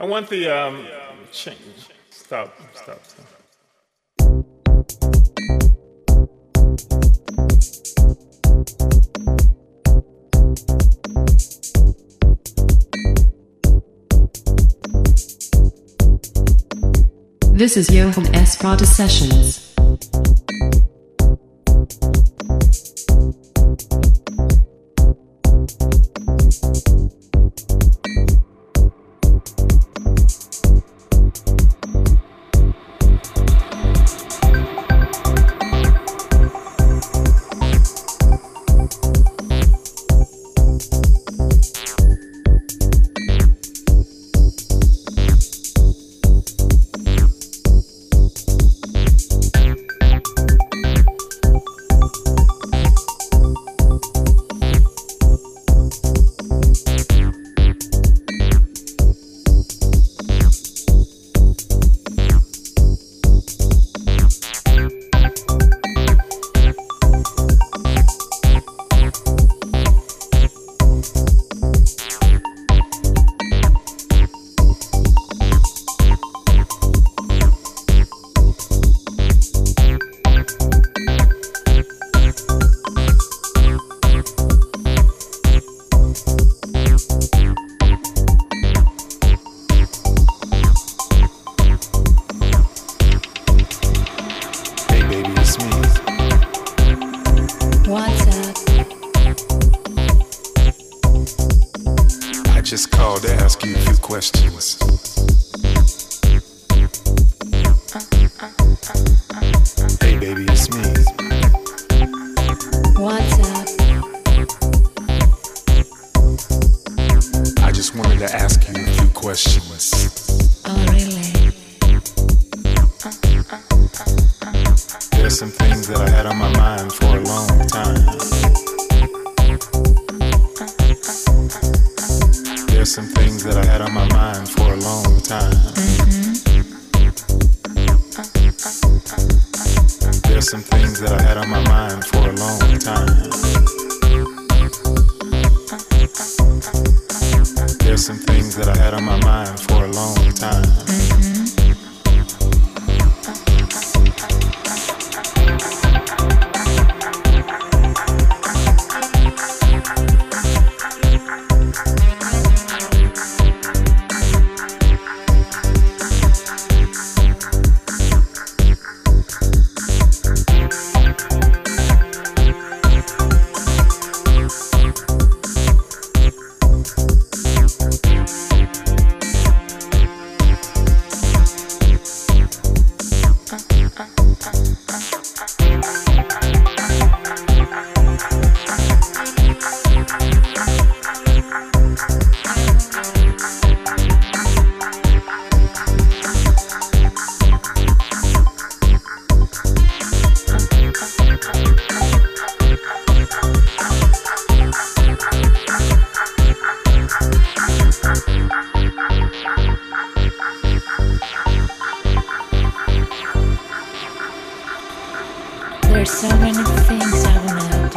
I want the um, change. Stop, stop, stop. This is Johan Espada Sessions.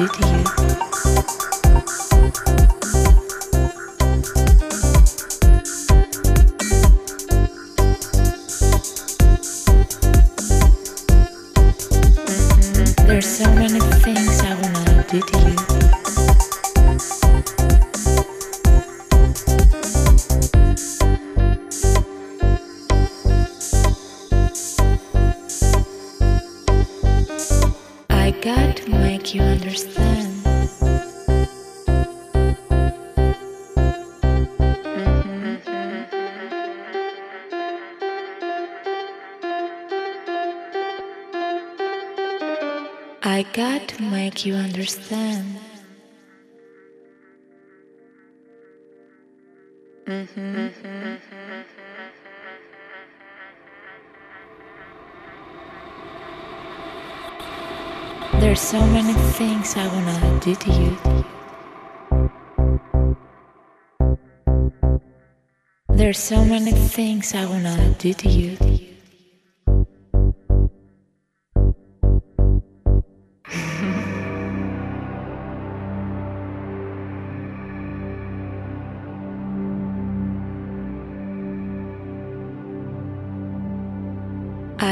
City. make you understand. Mm-hmm. There's so many things I wanna do to you. There's so many things I wanna do to you.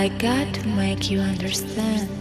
I got to make you understand.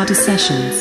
Johan Sessions.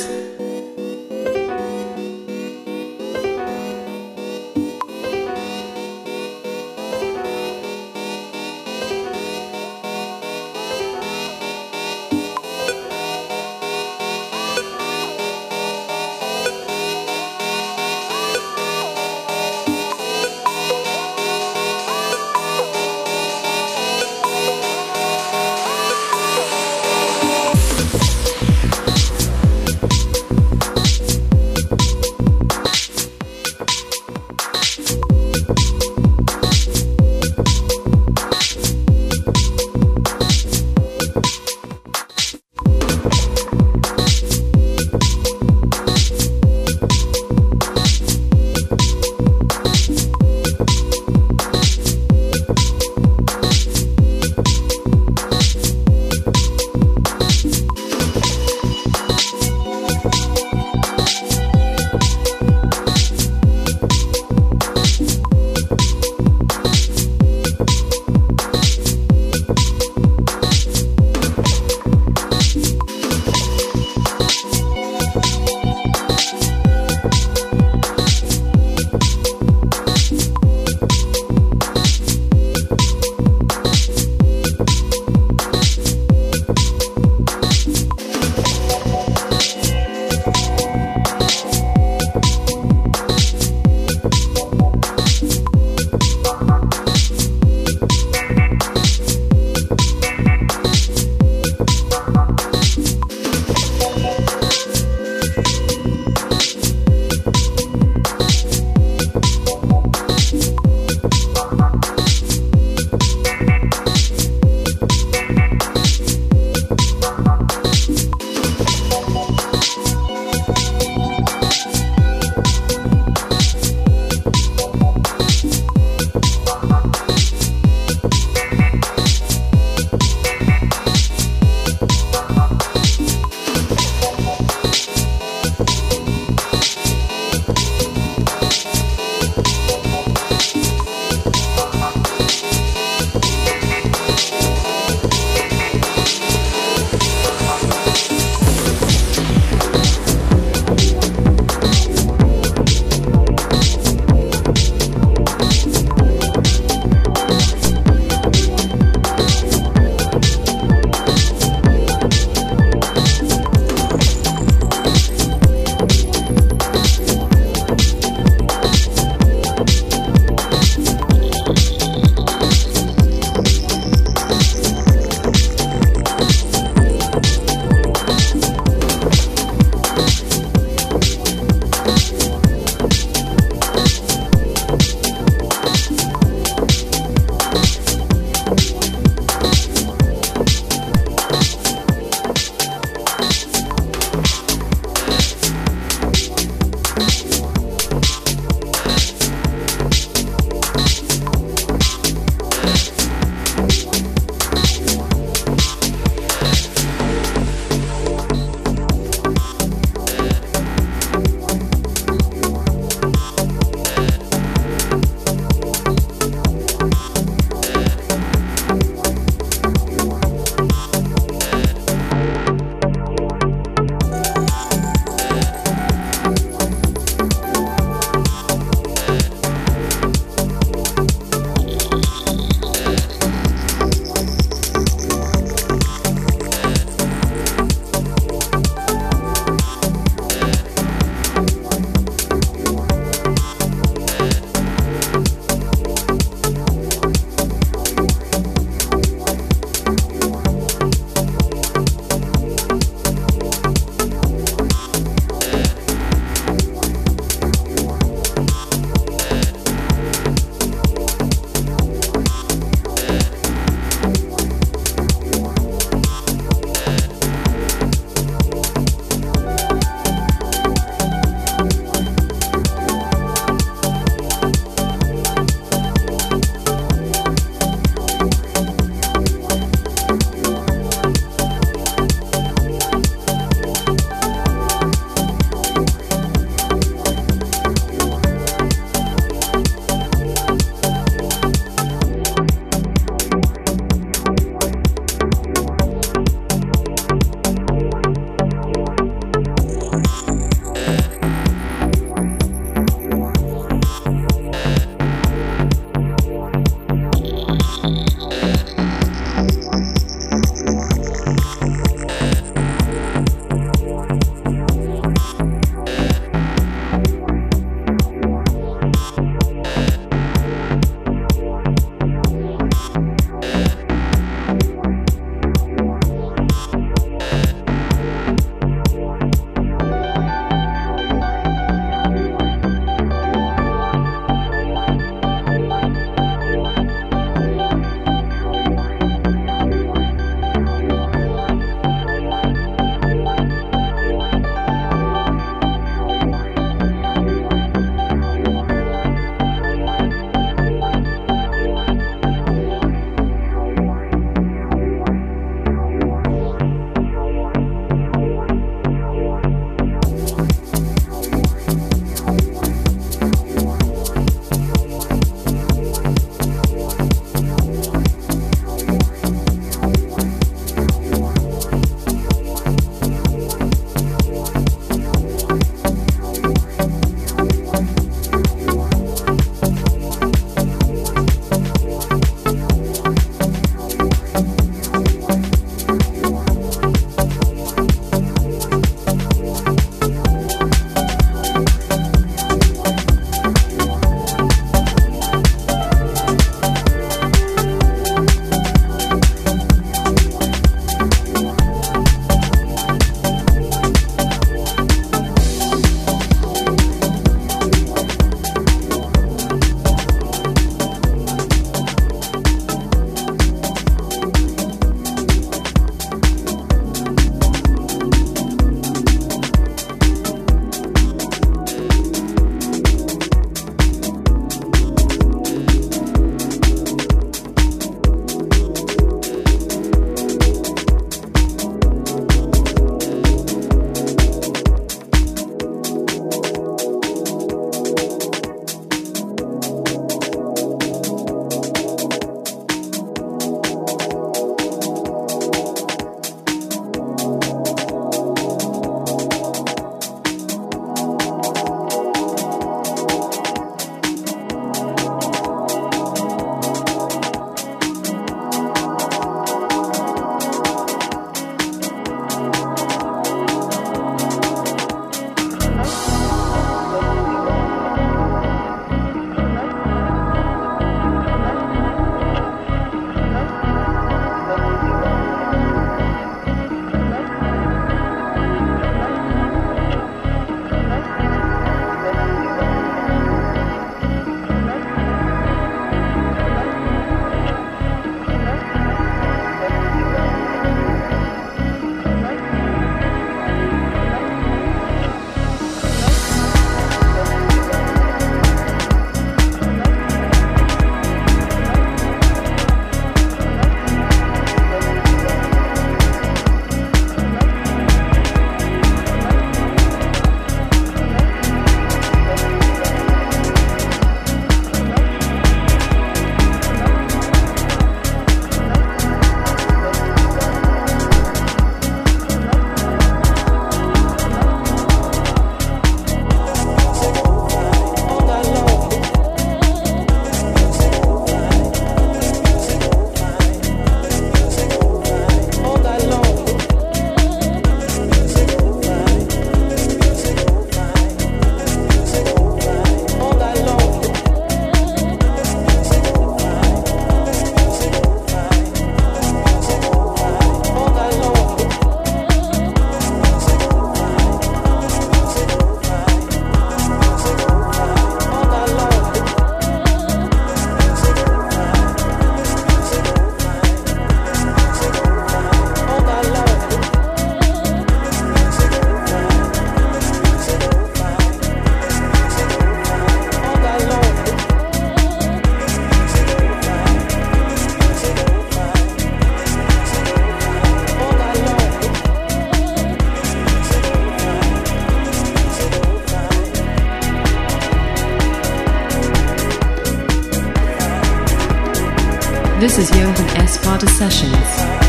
This is Johan Espada Sessions.